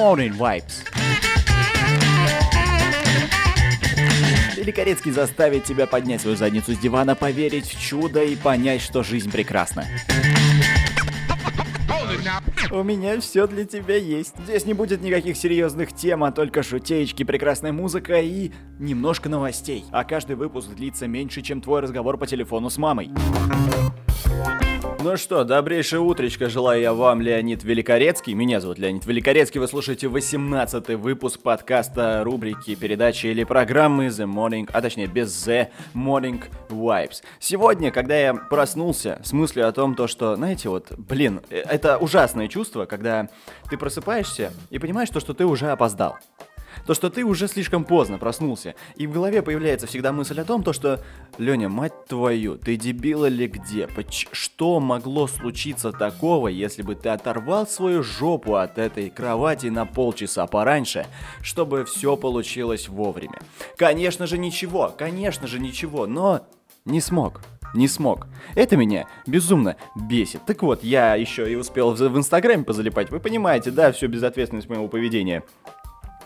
Morning Vibes. Великорецкий заставит тебя поднять свою задницу с дивана, поверить в чудо и понять, что жизнь прекрасна. У меня все для тебя есть. Здесь не будет никаких серьезных тем, а только шутеечки, прекрасная музыка и немножко новостей. А каждый выпуск длится меньше, чем твой разговор по телефону с мамой. Ну что, добрейшее утречко желаю я вам, Леонид Великорецкий. Меня зовут Леонид Великорецкий. Вы слушаете 18 выпуск подкаста, рубрики, передачи или программы The Morning, а точнее без The Morning Vibes. Сегодня, когда я проснулся с мыслью о том, то, что, знаете, вот, блин, э, это ужасное чувство, когда ты просыпаешься и понимаешь то, что ты уже опоздал то, что ты уже слишком поздно проснулся. И в голове появляется всегда мысль о том, то, что Леня, мать твою, ты дебил или где? Поч- что могло случиться такого, если бы ты оторвал свою жопу от этой кровати на полчаса пораньше, чтобы все получилось вовремя? Конечно же ничего, конечно же ничего, но не смог не смог. Это меня безумно бесит. Так вот, я еще и успел в, в Инстаграме позалипать. Вы понимаете, да, всю безответственность моего поведения.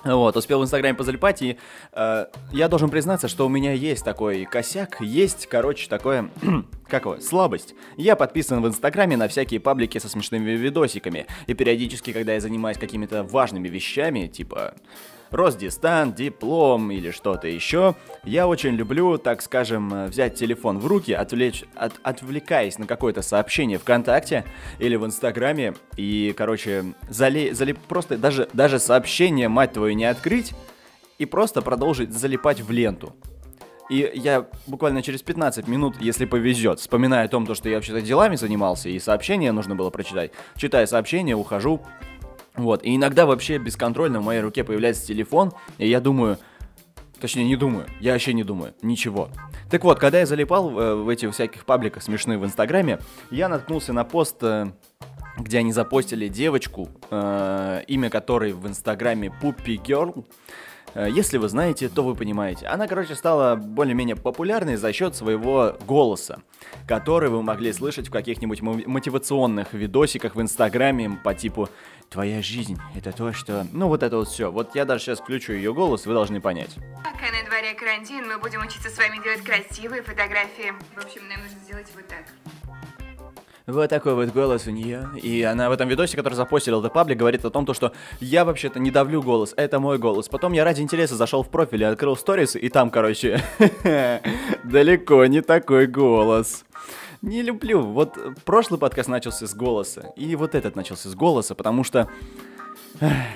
Вот, успел в Инстаграме позалипать, и э, я должен признаться, что у меня есть такой косяк, есть, короче, такое, как его, слабость. Я подписан в Инстаграме на всякие паблики со смешными видосиками, и периодически, когда я занимаюсь какими-то важными вещами, типа Росдистант, диплом или что-то еще, я очень люблю, так скажем, взять телефон в руки, отвлечь, от, отвлекаясь на какое-то сообщение ВКонтакте или в Инстаграме, и, короче, зали, зали, просто даже, даже сообщение, мать твою, не открыть, и просто продолжить залипать в ленту. И я буквально через 15 минут, если повезет, вспоминая о том, что я вообще-то делами занимался, и сообщение нужно было прочитать, читая сообщение, ухожу вот, и иногда вообще бесконтрольно в моей руке появляется телефон, и я думаю, точнее не думаю, я вообще не думаю, ничего. Так вот, когда я залипал э, в эти всяких пабликах смешных в Инстаграме, я наткнулся на пост, э, где они запостили девочку, э, имя которой в Инстаграме Girl, Э, если вы знаете, то вы понимаете. Она, короче, стала более-менее популярной за счет своего голоса, который вы могли слышать в каких-нибудь мотивационных видосиках в Инстаграме по типу «Твоя жизнь — это то, что...» Ну, вот это вот все. Вот я даже сейчас включу ее голос, вы должны понять. Пока на дворе карантин, мы будем учиться с вами делать красивые фотографии. В общем, нам нужно сделать вот так. Вот такой вот голос у нее. И она в этом видосе, который запостил The Public, говорит о том, то, что я вообще-то не давлю голос, это мой голос. Потом я ради интереса зашел в профиль и открыл сторис, и там, короче, далеко не такой голос. Не люблю. Вот прошлый подкаст начался с голоса, и вот этот начался с голоса, потому что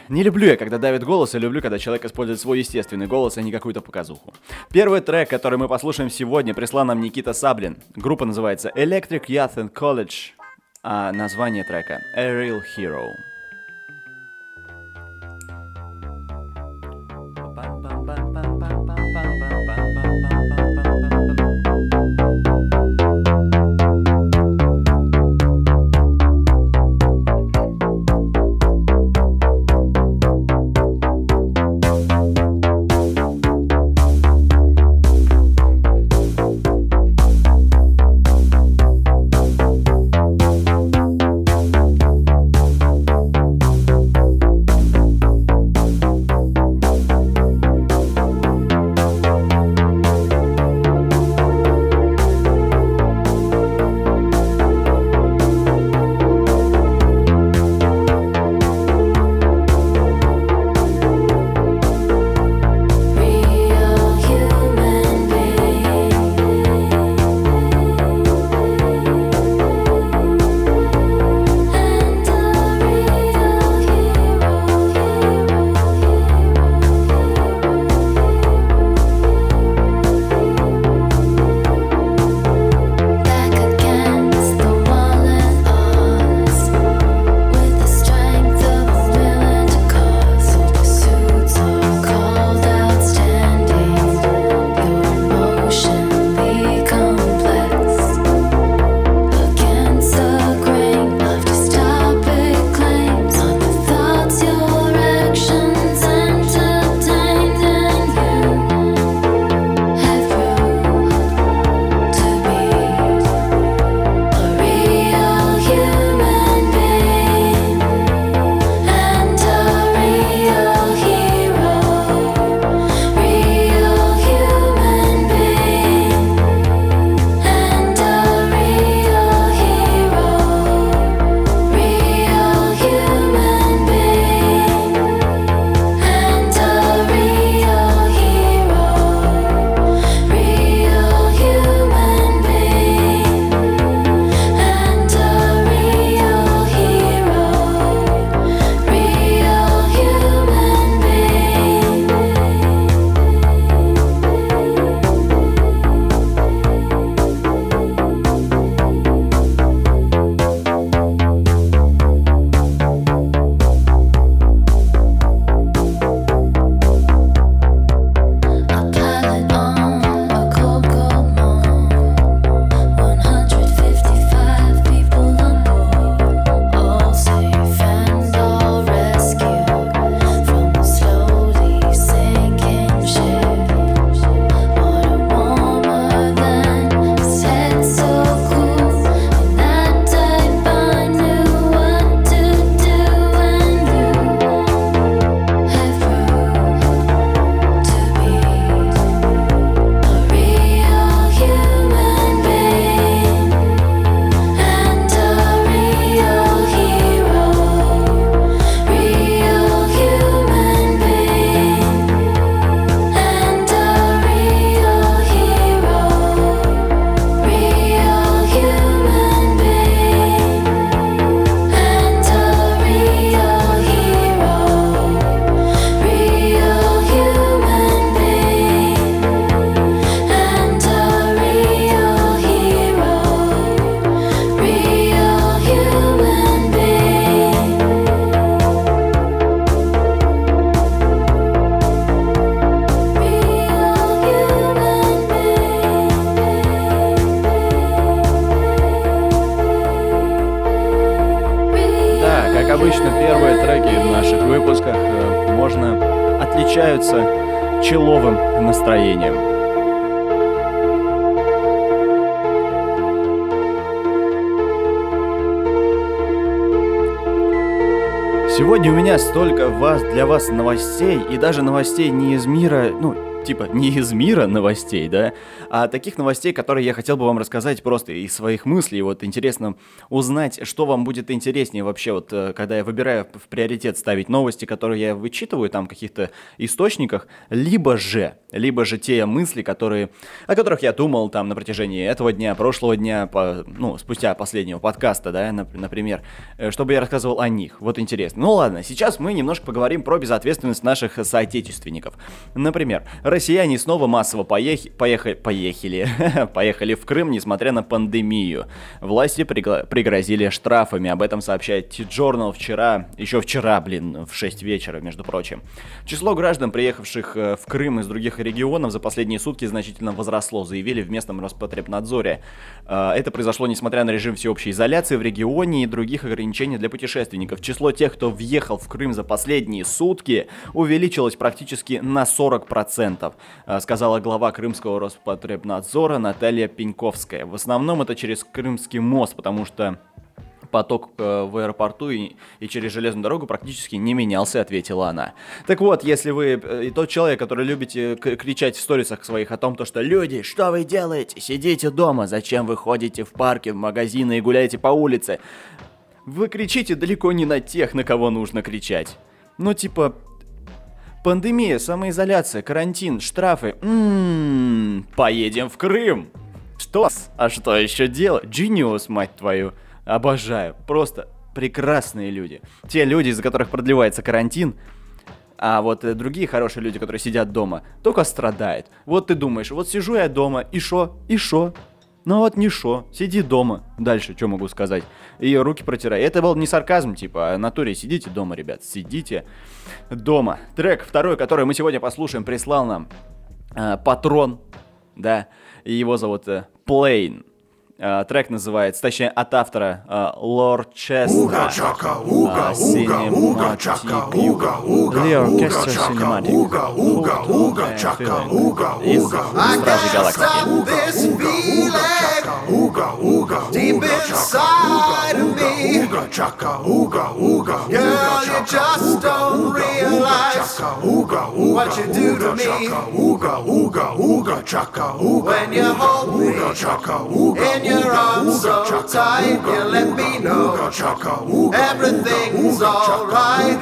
не люблю я, когда давит голос, я люблю, когда человек использует свой естественный голос, а не какую-то показуху. Первый трек, который мы послушаем сегодня, прислал нам Никита Саблин. Группа называется Electric Youth and College, а название трека A Real Hero. Сегодня у меня столько вас, для вас новостей, и даже новостей не из мира, ну, типа не из мира новостей, да, а таких новостей, которые я хотел бы вам рассказать просто из своих мыслей. Вот интересно узнать, что вам будет интереснее вообще, вот э, когда я выбираю в приоритет ставить новости, которые я вычитываю там в каких-то источниках, либо же, либо же те мысли, которые, о которых я думал там на протяжении этого дня, прошлого дня, по, ну, спустя последнего подкаста, да, например, э, чтобы я рассказывал о них. Вот интересно. Ну ладно, сейчас мы немножко поговорим про безответственность наших соотечественников. Например, Россияне снова массово поех... поехали, поехали, поехали в Крым, несмотря на пандемию. Власти пригла... пригрозили штрафами, об этом сообщает T-Journal вчера, еще вчера, блин, в 6 вечера, между прочим. Число граждан, приехавших э, в Крым из других регионов за последние сутки значительно возросло, заявили в местном Роспотребнадзоре. Э, это произошло несмотря на режим всеобщей изоляции в регионе и других ограничений для путешественников. Число тех, кто въехал в Крым за последние сутки, увеличилось практически на 40%. 100%, э, сказала глава Крымского Роспотребнадзора Наталья Пеньковская. В основном это через Крымский мост, потому что поток э, в аэропорту и, и через железную дорогу практически не менялся, ответила она. Так вот, если вы э, и тот человек, который любите кричать в сторисах своих о том, то что «Люди, что вы делаете? Сидите дома, зачем вы ходите в парки, в магазины и гуляете по улице?» Вы кричите далеко не на тех, на кого нужно кричать. Ну, типа, Пандемия, самоизоляция, карантин, штрафы. Ммм, поедем в Крым. Что? А что еще делать? Genius, мать твою. Обожаю. Просто прекрасные люди. Те люди, из-за которых продлевается карантин, а вот э, другие хорошие люди, которые сидят дома, только страдают. Вот ты думаешь, вот сижу я дома, и шо, и шо, ну вот не шо, сиди дома. Дальше, что могу сказать? И руки протирай. Это был не сарказм, типа, а натуре сидите дома, ребят, сидите дома. Трек второй, который мы сегодня послушаем, прислал нам э, Патрон, да, и его зовут э, Plain. Uh, трек называется, точнее, от автора uh, Лор Честера. Cinematic Orchestra Cinematic. back ooga ooga deep inside of me. Ooga chaka ooga ooga. Girl, you just don't realize what you do to me. Ooga ooga ooga chaka ooga. When you hold me in your arms so tight, you let me know everything's alright.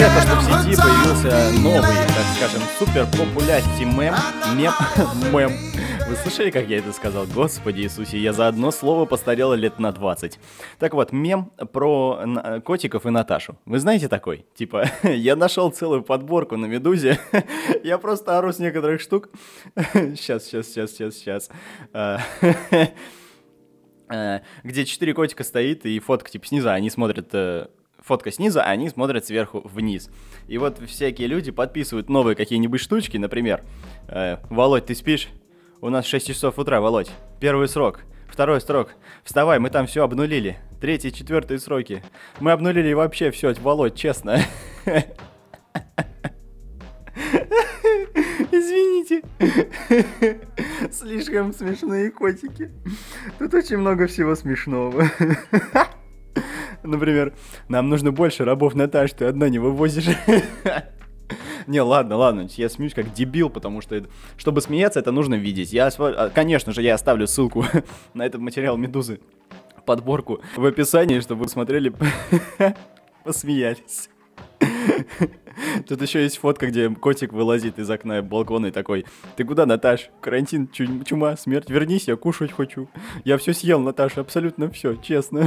Появился новый, так скажем, супер популярный мем, мем, мем. Вы слышали, как я это сказал? Господи Иисусе, я за одно слово постарел лет на 20. Так вот, мем про котиков и Наташу. Вы знаете такой? Типа, я нашел целую подборку на Медузе, я просто ору с некоторых штук. Сейчас, сейчас, сейчас, сейчас, сейчас. Э, где четыре котика стоит и фотка типа снизу, а они смотрят э, фотка снизу, а они смотрят сверху вниз. И вот всякие люди подписывают новые какие-нибудь штучки, например, э, «Володь, ты спишь? У нас 6 часов утра, Володь. Первый срок. Второй срок. Вставай, мы там все обнулили. Третий, четвертый сроки. Мы обнулили вообще все, Володь, честно. Извините. Слишком смешные котики. Тут очень много всего смешного. Например, нам нужно больше рабов, Наташ, ты одна не вывозишь. Не, ладно, ладно, я смеюсь как дебил, потому что, чтобы смеяться, это нужно видеть. Я, а, конечно же, я оставлю ссылку на этот материал Медузы, подборку в описании, чтобы вы смотрели, посмеялись. Тут еще есть фотка, где котик вылазит из окна балкона и такой, ты куда, Наташ? Карантин, чума, смерть, вернись, я кушать хочу. Я все съел, Наташа, абсолютно все, честно.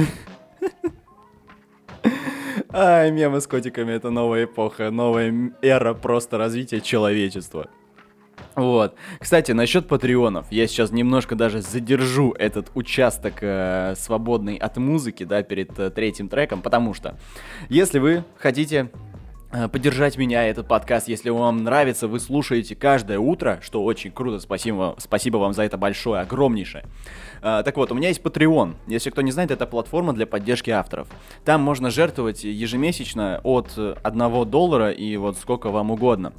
Ай, мемы с котиками это новая эпоха, новая эра просто развития человечества. Вот. Кстати, насчет патреонов. Я сейчас немножко даже задержу этот участок э, свободный от музыки, да, перед э, третьим треком, потому что если вы хотите поддержать меня, этот подкаст, если вам нравится, вы слушаете каждое утро, что очень круто, спасибо, спасибо вам за это большое, огромнейшее. А, так вот, у меня есть Patreon. Если кто не знает, это платформа для поддержки авторов. Там можно жертвовать ежемесячно от 1 доллара и вот сколько вам угодно.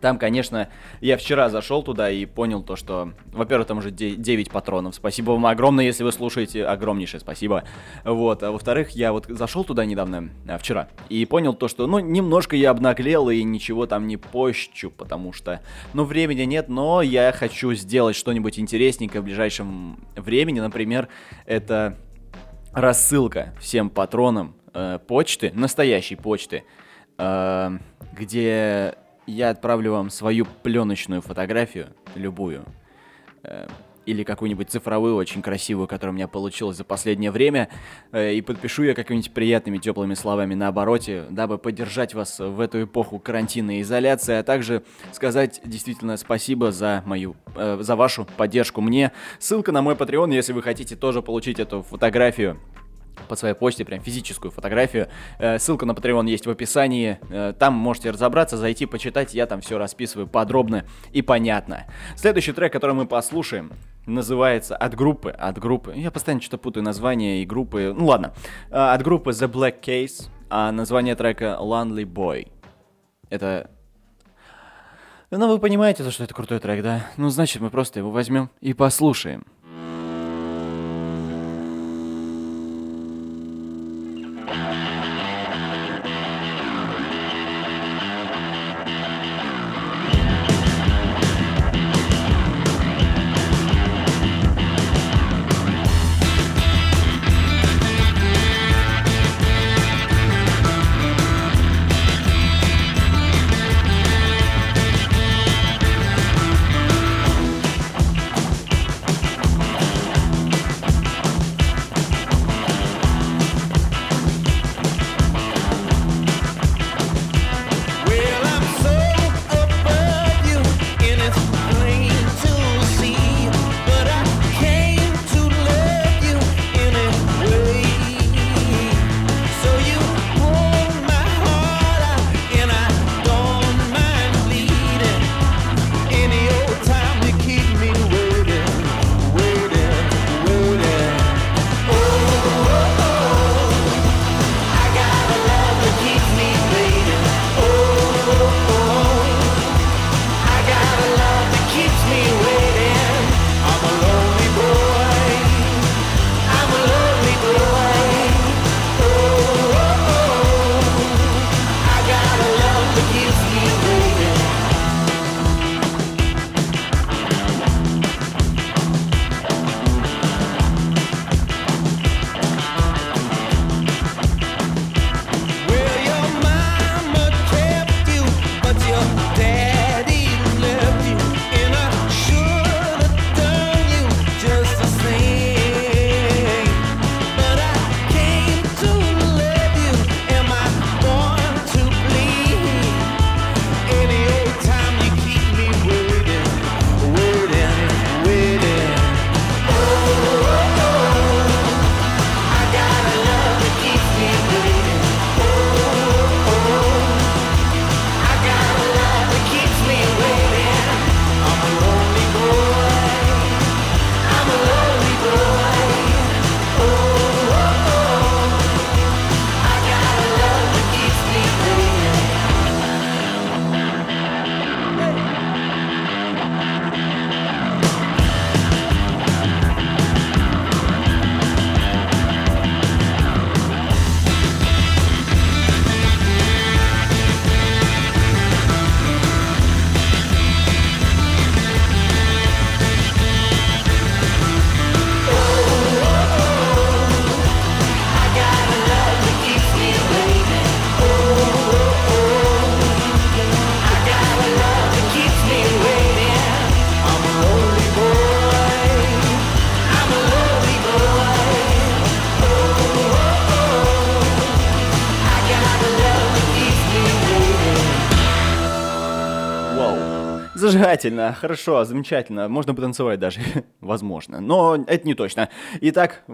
Там, конечно, я вчера зашел туда и понял то, что, во-первых, там уже 9 патронов. Спасибо вам огромное, если вы слушаете. Огромнейшее спасибо. Вот. А во-вторых, я вот зашел туда недавно, а, вчера, и понял то, что, ну, немножко я обнаглел и ничего там не пощу, потому что, ну, времени нет, но я хочу сделать что-нибудь интересненькое в ближайшем времени. Например, это рассылка всем патронам э, почты, настоящей почты, э, где я отправлю вам свою пленочную фотографию, любую, э, или какую-нибудь цифровую, очень красивую, которая у меня получилась за последнее время, э, и подпишу я какими-нибудь приятными, теплыми словами на обороте, дабы поддержать вас в эту эпоху карантина и изоляции, а также сказать действительно спасибо за мою, э, за вашу поддержку мне. Ссылка на мой Patreon, если вы хотите тоже получить эту фотографию, по своей почте, прям физическую фотографию. Э, ссылка на Patreon есть в описании. Э, там можете разобраться, зайти, почитать. Я там все расписываю подробно и понятно. Следующий трек, который мы послушаем, называется от группы, от группы. Я постоянно что-то путаю название и группы. Ну ладно. Э, от группы The Black Case. А название трека Lonely Boy. Это ну, вы понимаете, что это крутой трек, да? Ну, значит, мы просто его возьмем и послушаем. Зажигательно, хорошо, замечательно. Можно потанцевать даже, возможно. Но это не точно. Итак,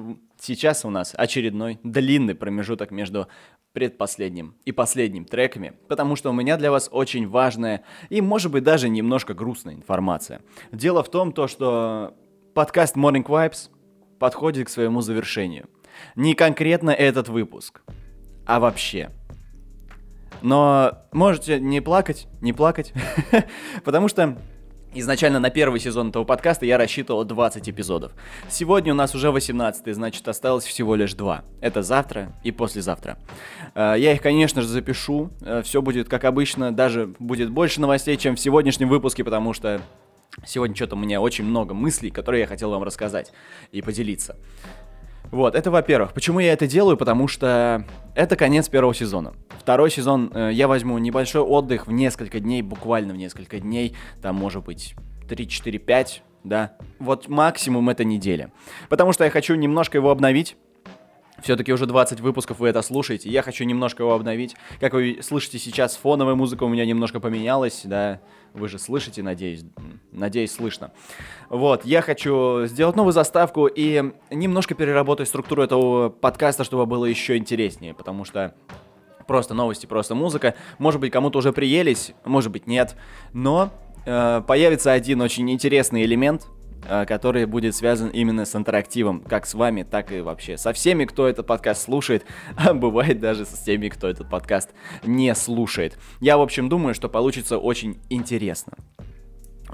сейчас у нас очередной длинный промежуток между предпоследним и последним треками, потому что у меня для вас очень важная и, может быть, даже немножко грустная информация. Дело в том, то, что подкаст Morning Vibes подходит к своему завершению. Не конкретно этот выпуск, а вообще – но можете не плакать, не плакать, потому что Изначально на первый сезон этого подкаста я рассчитывал 20 эпизодов. Сегодня у нас уже 18, значит осталось всего лишь 2. Это завтра и послезавтра. Э, я их, конечно же, запишу. Э, Все будет как обычно, даже будет больше новостей, чем в сегодняшнем выпуске, потому что сегодня что-то у меня очень много мыслей, которые я хотел вам рассказать и поделиться. Вот, это во-первых. Почему я это делаю? Потому что это конец первого сезона. Второй сезон э, я возьму небольшой отдых в несколько дней, буквально в несколько дней. Там может быть 3, 4, 5, да. Вот максимум это неделя. Потому что я хочу немножко его обновить. Все-таки уже 20 выпусков вы это слушаете. Я хочу немножко его обновить. Как вы слышите сейчас, фоновая музыка у меня немножко поменялась, да. Вы же слышите, надеюсь. Надеюсь, слышно. Вот, я хочу сделать новую заставку и немножко переработать структуру этого подкаста, чтобы было еще интереснее, потому что просто новости, просто музыка. Может быть, кому-то уже приелись, может быть, нет. Но э, появится один очень интересный элемент, который будет связан именно с интерактивом, как с вами, так и вообще со всеми, кто этот подкаст слушает, а бывает даже с теми, кто этот подкаст не слушает. Я, в общем, думаю, что получится очень интересно.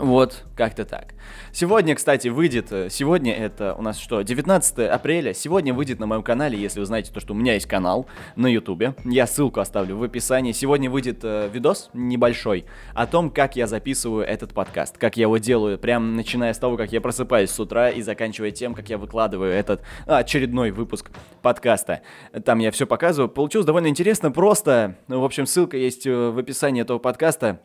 Вот, как-то так. Сегодня, кстати, выйдет, э, сегодня это у нас что, 19 апреля, сегодня выйдет на моем канале, если вы знаете то, что у меня есть канал на ютубе, я ссылку оставлю в описании, сегодня выйдет э, видос небольшой о том, как я записываю этот подкаст, как я его делаю, прям начиная с того, как я просыпаюсь с утра и заканчивая тем, как я выкладываю этот а, очередной выпуск подкаста. Там я все показываю, получилось довольно интересно, просто, ну, в общем, ссылка есть э, в описании этого подкаста,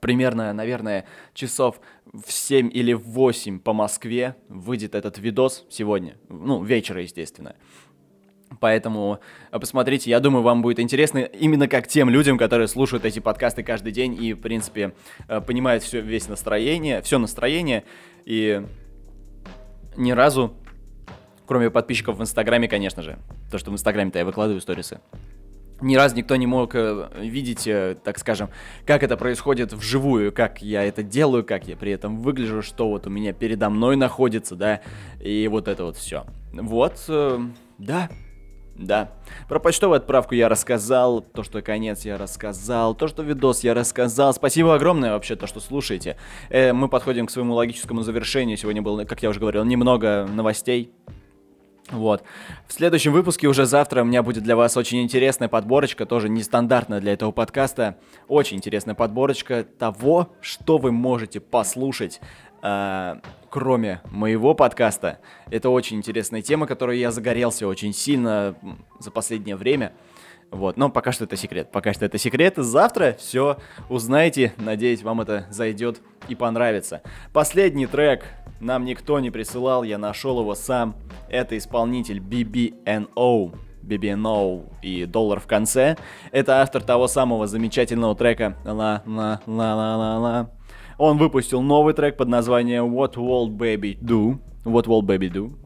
примерно, наверное, часов в 7 или в 8 по Москве выйдет этот видос сегодня. Ну, вечера, естественно. Поэтому э, посмотрите, я думаю, вам будет интересно именно как тем людям, которые слушают эти подкасты каждый день и, в принципе, э, понимают все, весь настроение, все настроение и ни разу, кроме подписчиков в Инстаграме, конечно же, то, что в Инстаграме-то я выкладываю сторисы, ни разу никто не мог э, видеть, э, так скажем, как это происходит вживую, как я это делаю, как я при этом выгляжу, что вот у меня передо мной находится, да, и вот это вот все. Вот, э, да, да. Про почтовую отправку я рассказал, то, что конец я рассказал, то, что видос я рассказал. Спасибо огромное вообще, то, что слушаете. Э, мы подходим к своему логическому завершению. Сегодня было, как я уже говорил, немного новостей. Вот. В следующем выпуске уже завтра у меня будет для вас очень интересная подборочка, тоже нестандартная для этого подкаста. Очень интересная подборочка того, что вы можете послушать, э, кроме моего подкаста. Это очень интересная тема, которой я загорелся очень сильно за последнее время. Вот, но пока что это секрет. Пока что это секрет. Завтра все узнаете. Надеюсь, вам это зайдет и понравится. Последний трек нам никто не присылал, я нашел его сам. Это исполнитель BBNO. BBNO и доллар в конце. Это автор того самого замечательного трека ла ла ла ла ла ла. Он выпустил новый трек под названием What Will Baby Do. What Will Baby Do?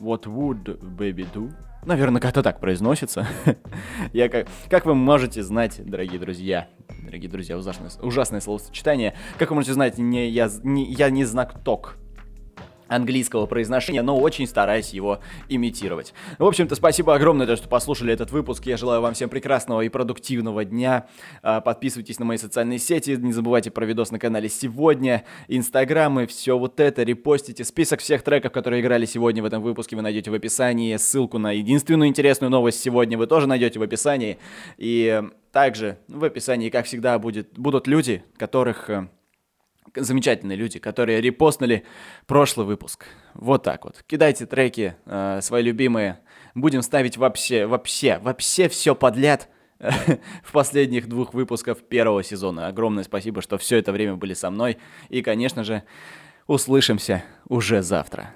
What Would Baby Do? Наверное, как-то так произносится. Я как, как вы можете знать, дорогие друзья, дорогие друзья, ужасное, ужасное словосочетание, как вы можете знать, не, я, не, я не знак ток, английского произношения, но очень стараюсь его имитировать. В общем-то, спасибо огромное, что послушали этот выпуск. Я желаю вам всем прекрасного и продуктивного дня. А, подписывайтесь на мои социальные сети, не забывайте про видос на канале сегодня, инстаграмы, все вот это, репостите. Список всех треков, которые играли сегодня в этом выпуске, вы найдете в описании. Ссылку на единственную интересную новость сегодня вы тоже найдете в описании. И также в описании, как всегда, будет, будут люди, которых э, замечательные люди, которые репостнули прошлый выпуск. Вот так вот. Кидайте треки э, свои любимые. Будем ставить вообще, вообще, вообще все подряд в последних двух выпусках первого сезона. Огромное спасибо, что все это время были со мной. И, конечно же, услышимся уже завтра.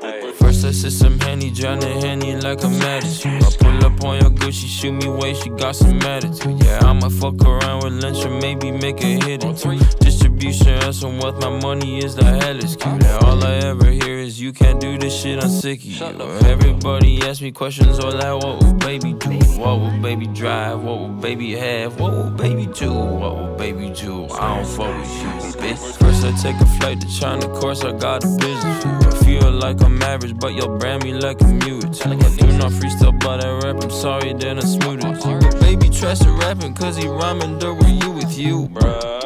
First I sip some Henny, drown the Henny like I'm at. I pull up on your Gucci, shoot me way, she got some attitude. Yeah, I'ma fuck around with lunch and maybe make a hit or two. Distribution and some wealth, my money is the hell is cute. All I ever hear you can't do this shit, I'm sick of you. Everybody ask me questions all like, what will baby do? What would baby drive? What will baby have? What will baby do? What would baby do? I don't fuck with you, bitch. First I take a flight to China, of course I got a business. I feel like I'm average, but you'll brand me like a mute. I do not freestyle, but I rap. I'm sorry then I smooth it. But baby trash to rapping, cause he rhyming, though were you with you, bruh.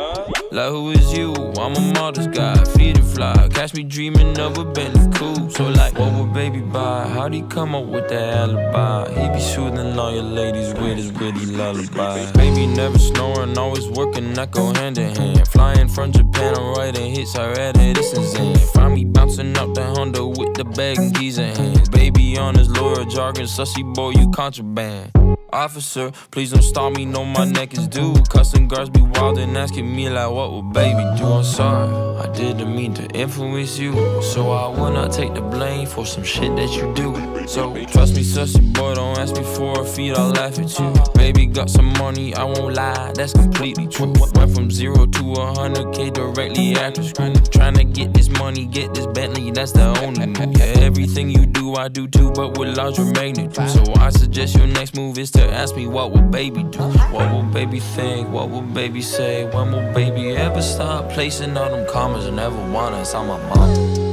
Like who is you? I'm a modest guy, feed and fly. Catch me dreaming of a Bentley cool. So like, what would baby buy? How'd he come up with that alibi? He be soothing all your ladies with his witty lullaby. Baby never snoring, always working, that go hand in hand. Flying from Japan, I'm writing hits, I read it, this is in. Find me bouncing up the Honda with the bag and keys in hand. Baby on his lawyer jargon, sussy boy, you contraband. Officer, please don't stop me, know my neck is due. Cussing guards be wild and asking me like, what would baby do? I'm sorry, I didn't mean to influence you. So I will not take the blame for some shit that you do. So trust me, sussy boy, don't ask me for a feed, I'll laugh at you. Baby got some money, I won't lie, that's completely true. Went from zero to a hundred K directly after school. Trying to get this money, get this Bentley, that's the only move. Yeah, everything you do, I do too, but with larger magnitude. So I suggest your next move is to ask me what will baby do? What will baby think? What will baby say? When will baby ever stop placing all them commas and ever want us my mom?